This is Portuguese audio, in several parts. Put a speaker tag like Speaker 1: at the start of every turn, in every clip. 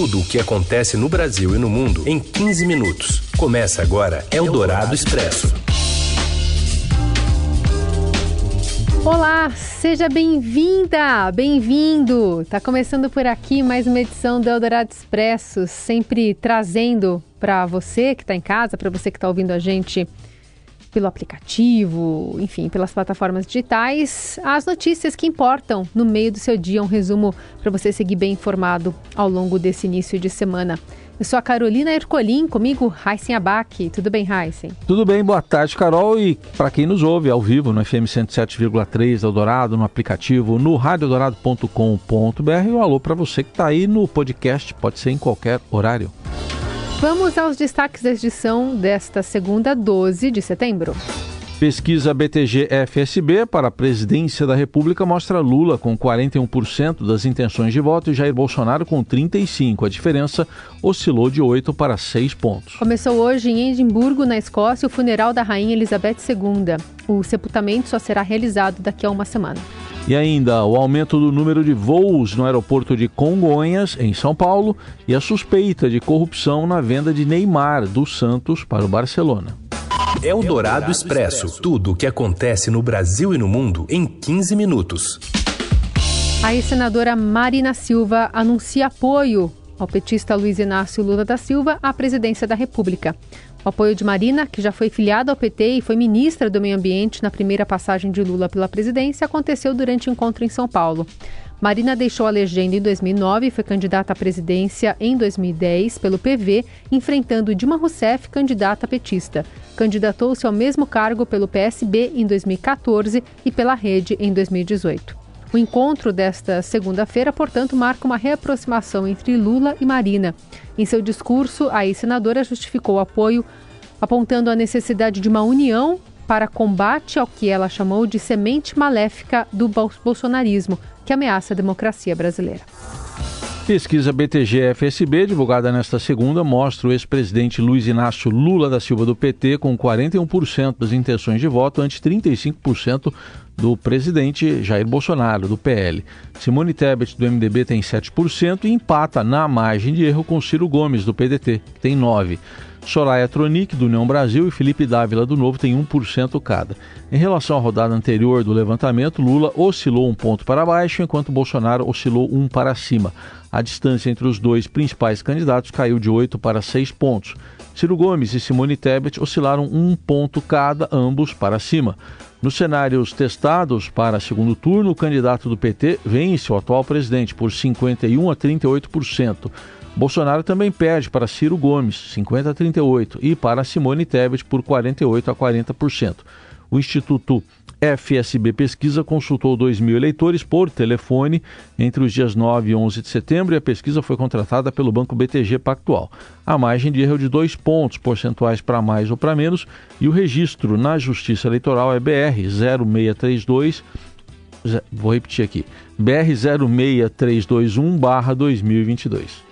Speaker 1: Tudo o que acontece no Brasil e no mundo em 15 minutos. Começa agora Eldorado Expresso.
Speaker 2: Olá, seja bem-vinda, bem-vindo. Tá começando por aqui mais uma edição do Eldorado Expresso, sempre trazendo para você que está em casa, para você que está ouvindo a gente pelo aplicativo, enfim, pelas plataformas digitais, as notícias que importam no meio do seu dia, um resumo para você seguir bem informado ao longo desse início de semana. Eu sou a Carolina Ercolim, comigo Heisen Abac. Tudo bem, Heisen?
Speaker 3: Tudo bem, boa tarde, Carol. E para quem nos ouve ao vivo no FM 107,3 Eldorado, no aplicativo, no radioeldorado.com.br e um alô para você que está aí no podcast, pode ser em qualquer horário.
Speaker 2: Vamos aos destaques da edição desta segunda, 12 de setembro.
Speaker 3: Pesquisa BTG-FSB para a presidência da República mostra Lula com 41% das intenções de voto e Jair Bolsonaro com 35%. A diferença oscilou de 8 para 6 pontos.
Speaker 2: Começou hoje em Edimburgo, na Escócia, o funeral da Rainha Elizabeth II. O sepultamento só será realizado daqui a uma semana.
Speaker 3: E ainda o aumento do número de voos no aeroporto de Congonhas, em São Paulo, e a suspeita de corrupção na venda de Neymar do Santos para o Barcelona.
Speaker 1: É o Dourado Expresso. Tudo o que acontece no Brasil e no mundo em 15 minutos.
Speaker 2: A ex-senadora Marina Silva anuncia apoio ao petista Luiz Inácio Lula da Silva à presidência da República. O apoio de Marina, que já foi filiada ao PT e foi ministra do Meio Ambiente na primeira passagem de Lula pela presidência, aconteceu durante encontro em São Paulo. Marina deixou a legenda em 2009 e foi candidata à presidência em 2010 pelo PV, enfrentando Dilma Rousseff, candidata petista. Candidatou-se ao mesmo cargo pelo PSB em 2014 e pela Rede em 2018. O encontro desta segunda-feira, portanto, marca uma reaproximação entre Lula e Marina. Em seu discurso, a ex-senadora justificou o apoio, apontando a necessidade de uma união para combate ao que ela chamou de semente maléfica do bolsonarismo, que ameaça a democracia brasileira.
Speaker 3: Pesquisa BTG-FSB, divulgada nesta segunda, mostra o ex-presidente Luiz Inácio Lula da Silva do PT com 41% das intenções de voto, ante 35% do presidente Jair Bolsonaro, do PL. Simone Tebet, do MDB, tem 7% e empata na margem de erro com Ciro Gomes, do PDT, que tem 9%. Soraya Tronic, do União Brasil, e Felipe Dávila, do Novo, tem 1% cada. Em relação à rodada anterior do levantamento, Lula oscilou um ponto para baixo, enquanto Bolsonaro oscilou um para cima. A distância entre os dois principais candidatos caiu de 8 para 6 pontos. Ciro Gomes e Simone Tebet oscilaram um ponto cada, ambos para cima. Nos cenários testados para segundo turno, o candidato do PT vence o atual presidente por 51 a 38%. Bolsonaro também perde para Ciro Gomes, 50 a 38, e para Simone Tebet por 48 a 40%. O Instituto FSB Pesquisa consultou 2 mil eleitores por telefone entre os dias 9 e 11 de setembro e a pesquisa foi contratada pelo Banco BTG Pactual. A margem de erro de dois pontos percentuais para mais ou para menos e o registro na Justiça Eleitoral é BR 0632. Vou repetir aqui: BR 06321/2022.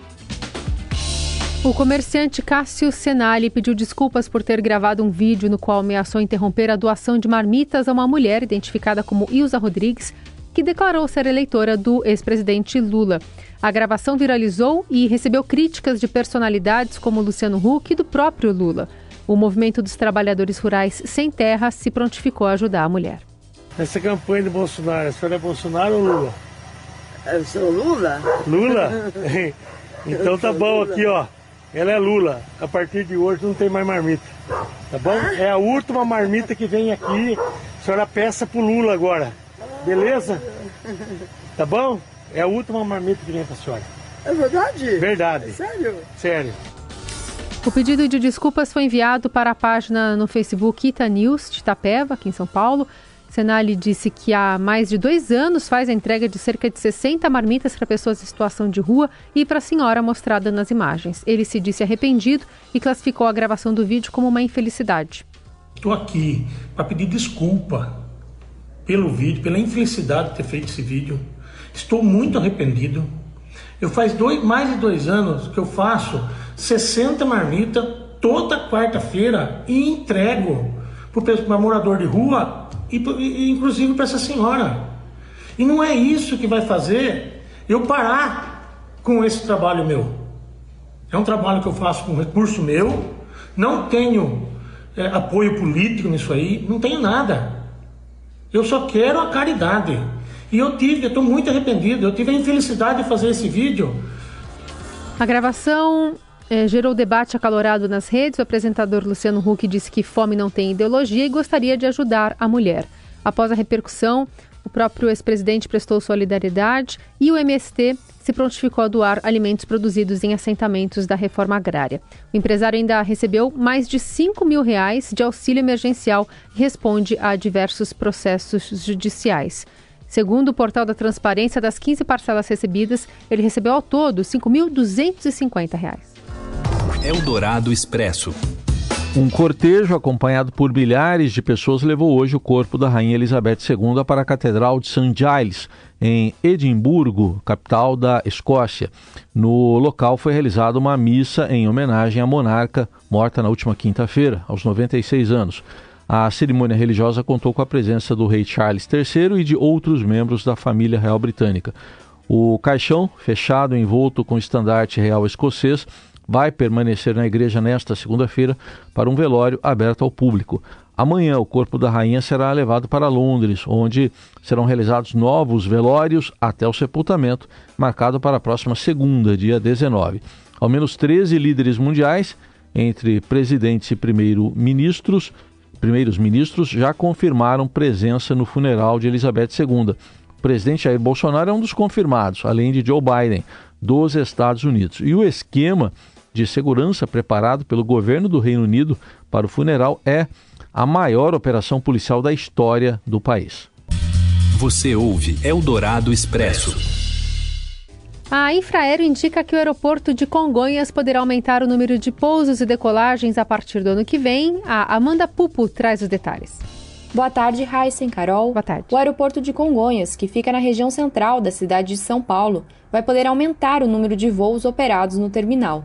Speaker 2: O comerciante Cássio Senali pediu desculpas por ter gravado um vídeo no qual ameaçou interromper a doação de marmitas a uma mulher identificada como Ilza Rodrigues, que declarou ser eleitora do ex-presidente Lula. A gravação viralizou e recebeu críticas de personalidades como Luciano Huck e do próprio Lula. O movimento dos trabalhadores rurais sem terra se prontificou a ajudar a mulher.
Speaker 4: Essa campanha de Bolsonaro, a senhora é Bolsonaro ou Lula?
Speaker 5: Eu sou Lula.
Speaker 4: Lula? então tá bom aqui, ó. Ela é Lula. A partir de hoje não tem mais marmita. Tá bom? É a última marmita que vem aqui. A senhora peça pro Lula agora. Beleza? Tá bom? É a última marmita que vem pra senhora.
Speaker 5: É verdade?
Speaker 4: Verdade.
Speaker 5: É sério?
Speaker 4: Sério.
Speaker 2: O pedido de desculpas foi enviado para a página no Facebook Ita News de Itapeva, aqui em São Paulo. Senali disse que há mais de dois anos faz a entrega de cerca de 60 marmitas para pessoas em situação de rua e para a senhora mostrada nas imagens. Ele se disse arrependido e classificou a gravação do vídeo como uma infelicidade.
Speaker 6: Estou aqui para pedir desculpa pelo vídeo, pela infelicidade de ter feito esse vídeo. Estou muito arrependido. Eu faz dois, mais de dois anos que eu faço 60 marmitas toda quarta-feira e entrego para morador de rua e, e inclusive para essa senhora. E não é isso que vai fazer eu parar com esse trabalho meu. É um trabalho que eu faço com recurso meu, não tenho é, apoio político nisso aí, não tenho nada. Eu só quero a caridade. E eu tive, eu estou muito arrependido, eu tive a infelicidade de fazer esse vídeo.
Speaker 2: A gravação é, gerou debate acalorado nas redes. O apresentador Luciano Huck disse que fome não tem ideologia e gostaria de ajudar a mulher. Após a repercussão, o próprio ex-presidente prestou solidariedade e o MST se prontificou a doar alimentos produzidos em assentamentos da reforma agrária. O empresário ainda recebeu mais de 5 mil reais de auxílio emergencial e responde a diversos processos judiciais. Segundo o portal da Transparência, das 15 parcelas recebidas, ele recebeu ao todo R$ 5.250.
Speaker 1: Eldorado Expresso.
Speaker 3: Um cortejo acompanhado por milhares de pessoas levou hoje o corpo da Rainha Elizabeth II para a Catedral de St. Giles, em Edimburgo, capital da Escócia. No local foi realizada uma missa em homenagem à monarca morta na última quinta-feira, aos 96 anos. A cerimônia religiosa contou com a presença do rei Charles III e de outros membros da família real britânica. O caixão, fechado envolto com estandarte real escocês, vai permanecer na igreja nesta segunda-feira para um velório aberto ao público. Amanhã, o corpo da rainha será levado para Londres, onde serão realizados novos velórios até o sepultamento, marcado para a próxima segunda, dia 19. Ao menos 13 líderes mundiais, entre presidentes e primeiro-ministros, primeiros ministros, já confirmaram presença no funeral de Elizabeth II. O presidente Jair Bolsonaro é um dos confirmados, além de Joe Biden, dos Estados Unidos. E o esquema de segurança preparado pelo governo do Reino Unido para o funeral é a maior operação policial da história do país.
Speaker 1: Você ouve Eldorado Expresso.
Speaker 2: A Infraero indica que o aeroporto de Congonhas poderá aumentar o número de pousos e decolagens a partir do ano que vem. A Amanda Pupo traz os detalhes.
Speaker 7: Boa tarde, Raíssen Carol.
Speaker 2: Boa tarde.
Speaker 7: O aeroporto de Congonhas, que fica na região central da cidade de São Paulo, vai poder aumentar o número de voos operados no terminal.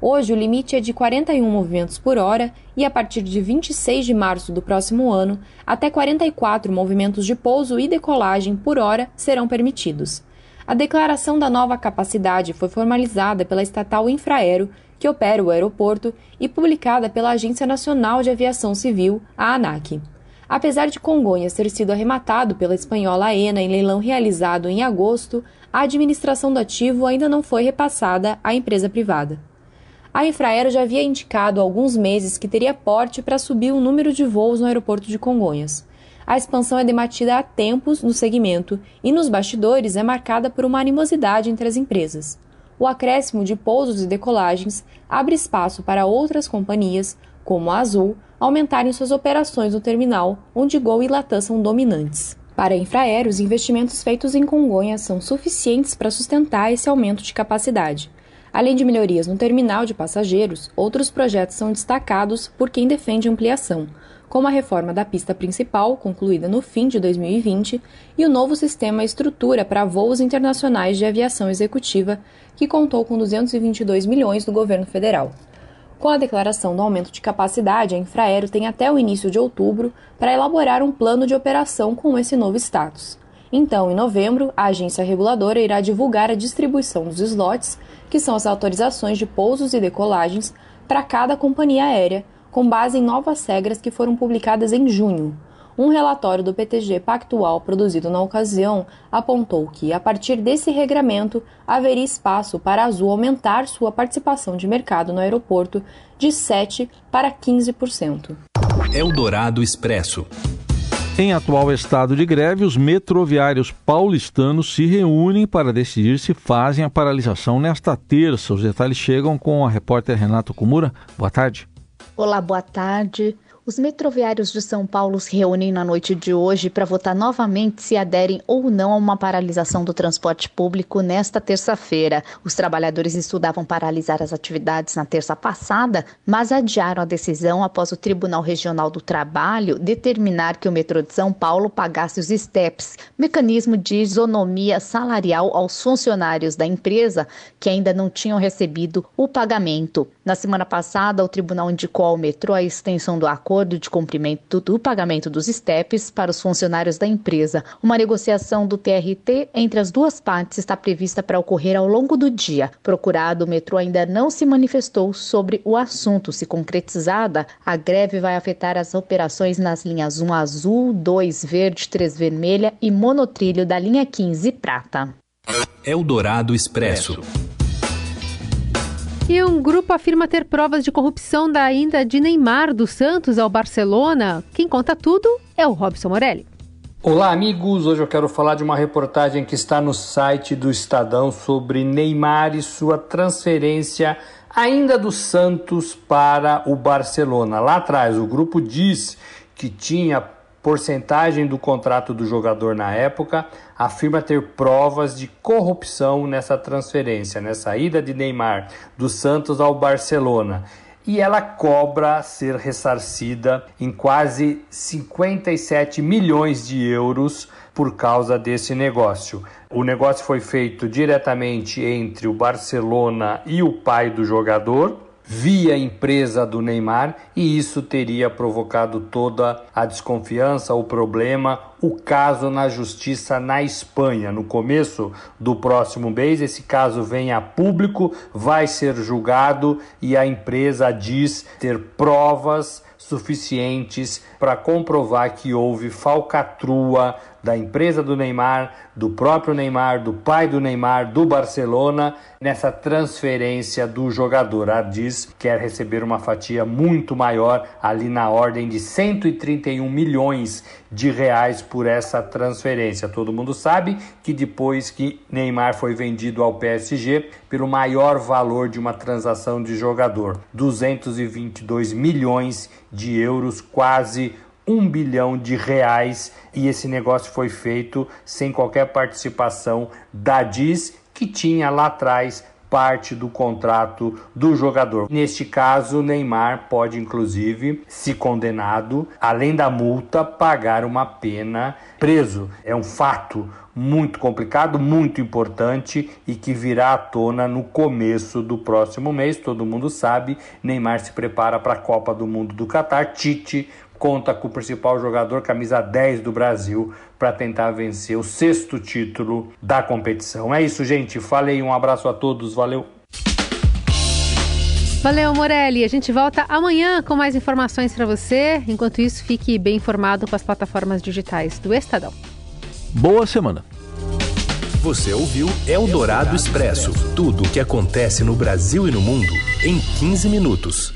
Speaker 7: Hoje, o limite é de 41 movimentos por hora e, a partir de 26 de março do próximo ano, até 44 movimentos de pouso e decolagem por hora serão permitidos. A declaração da nova capacidade foi formalizada pela estatal Infraero, que opera o aeroporto, e publicada pela Agência Nacional de Aviação Civil, a ANAC. Apesar de Congonhas ter sido arrematado pela espanhola AENA em leilão realizado em agosto, a administração do ativo ainda não foi repassada à empresa privada. A Infraero já havia indicado há alguns meses que teria porte para subir o número de voos no aeroporto de Congonhas. A expansão é debatida há tempos no segmento e nos bastidores é marcada por uma animosidade entre as empresas. O acréscimo de pousos e decolagens abre espaço para outras companhias, como a Azul, aumentarem suas operações no terminal, onde Gol e Latam são dominantes. Para a Infraero, os investimentos feitos em Congonhas são suficientes para sustentar esse aumento de capacidade. Além de melhorias no terminal de passageiros, outros projetos são destacados por quem defende ampliação, como a reforma da pista principal, concluída no fim de 2020, e o novo sistema estrutura para voos internacionais de aviação executiva, que contou com 222 milhões do governo federal. Com a declaração do aumento de capacidade, a Infraero tem até o início de outubro para elaborar um plano de operação com esse novo status. Então, em novembro, a agência reguladora irá divulgar a distribuição dos slots, que são as autorizações de pousos e decolagens, para cada companhia aérea, com base em novas regras que foram publicadas em junho. Um relatório do PTG Pactual produzido na ocasião apontou que, a partir desse regramento, haveria espaço para a Azul aumentar sua participação de mercado no aeroporto de 7% para 15%.
Speaker 1: Eldorado Expresso.
Speaker 3: Em atual estado de greve, os metroviários paulistanos se reúnem para decidir se fazem a paralisação nesta terça. Os detalhes chegam com a repórter Renato Kumura. Boa tarde.
Speaker 8: Olá, boa tarde. Os metroviários de São Paulo se reúnem na noite de hoje para votar novamente se aderem ou não a uma paralisação do transporte público nesta terça-feira. Os trabalhadores estudavam paralisar as atividades na terça passada, mas adiaram a decisão após o Tribunal Regional do Trabalho determinar que o metrô de São Paulo pagasse os STEPs, mecanismo de isonomia salarial aos funcionários da empresa que ainda não tinham recebido o pagamento. Na semana passada, o tribunal indicou ao metrô a extensão do acordo acordo de cumprimento do pagamento dos STEPs para os funcionários da empresa. Uma negociação do TRT entre as duas partes está prevista para ocorrer ao longo do dia. Procurado, o metrô ainda não se manifestou sobre o assunto. Se concretizada, a greve vai afetar as operações nas linhas 1 azul, 2 verde, 3 vermelha e monotrilho da linha 15 prata.
Speaker 1: Eldorado Expresso.
Speaker 2: E um grupo afirma ter provas de corrupção da ainda de Neymar do Santos ao Barcelona. Quem conta tudo é o Robson Morelli.
Speaker 9: Olá, amigos. Hoje eu quero falar de uma reportagem que está no site do Estadão sobre Neymar e sua transferência ainda do Santos para o Barcelona. Lá atrás, o grupo diz que tinha porcentagem do contrato do jogador na época, afirma ter provas de corrupção nessa transferência, nessa ida de Neymar do Santos ao Barcelona. E ela cobra ser ressarcida em quase 57 milhões de euros por causa desse negócio. O negócio foi feito diretamente entre o Barcelona e o pai do jogador, via empresa do Neymar e isso teria provocado toda a desconfiança, o problema, o caso na justiça na Espanha. No começo do próximo mês, esse caso vem a público, vai ser julgado e a empresa diz ter provas suficientes para comprovar que houve falcatrua da empresa do Neymar, do próprio Neymar, do pai do Neymar, do Barcelona, nessa transferência do jogador. A diz quer receber uma fatia muito maior, ali na ordem de 131 milhões de reais por essa transferência. Todo mundo sabe que depois que Neymar foi vendido ao PSG pelo maior valor de uma transação de jogador, 222 milhões de euros, quase um bilhão de reais e esse negócio foi feito sem qualquer participação da DIS, que tinha lá atrás parte do contrato do jogador. Neste caso, Neymar pode inclusive, se condenado, além da multa, pagar uma pena preso. É um fato muito complicado, muito importante e que virá à tona no começo do próximo mês. Todo mundo sabe, Neymar se prepara para a Copa do Mundo do Catar. Tite conta com o principal jogador, camisa 10 do Brasil, para tentar vencer o sexto título da competição. É isso, gente. Falei, um abraço a todos, valeu.
Speaker 2: Valeu, Morelli. A gente volta amanhã com mais informações para você. Enquanto isso, fique bem informado com as plataformas digitais do Estadão.
Speaker 3: Boa semana.
Speaker 1: Você ouviu Eldorado Expresso tudo o que acontece no Brasil e no mundo em 15 minutos.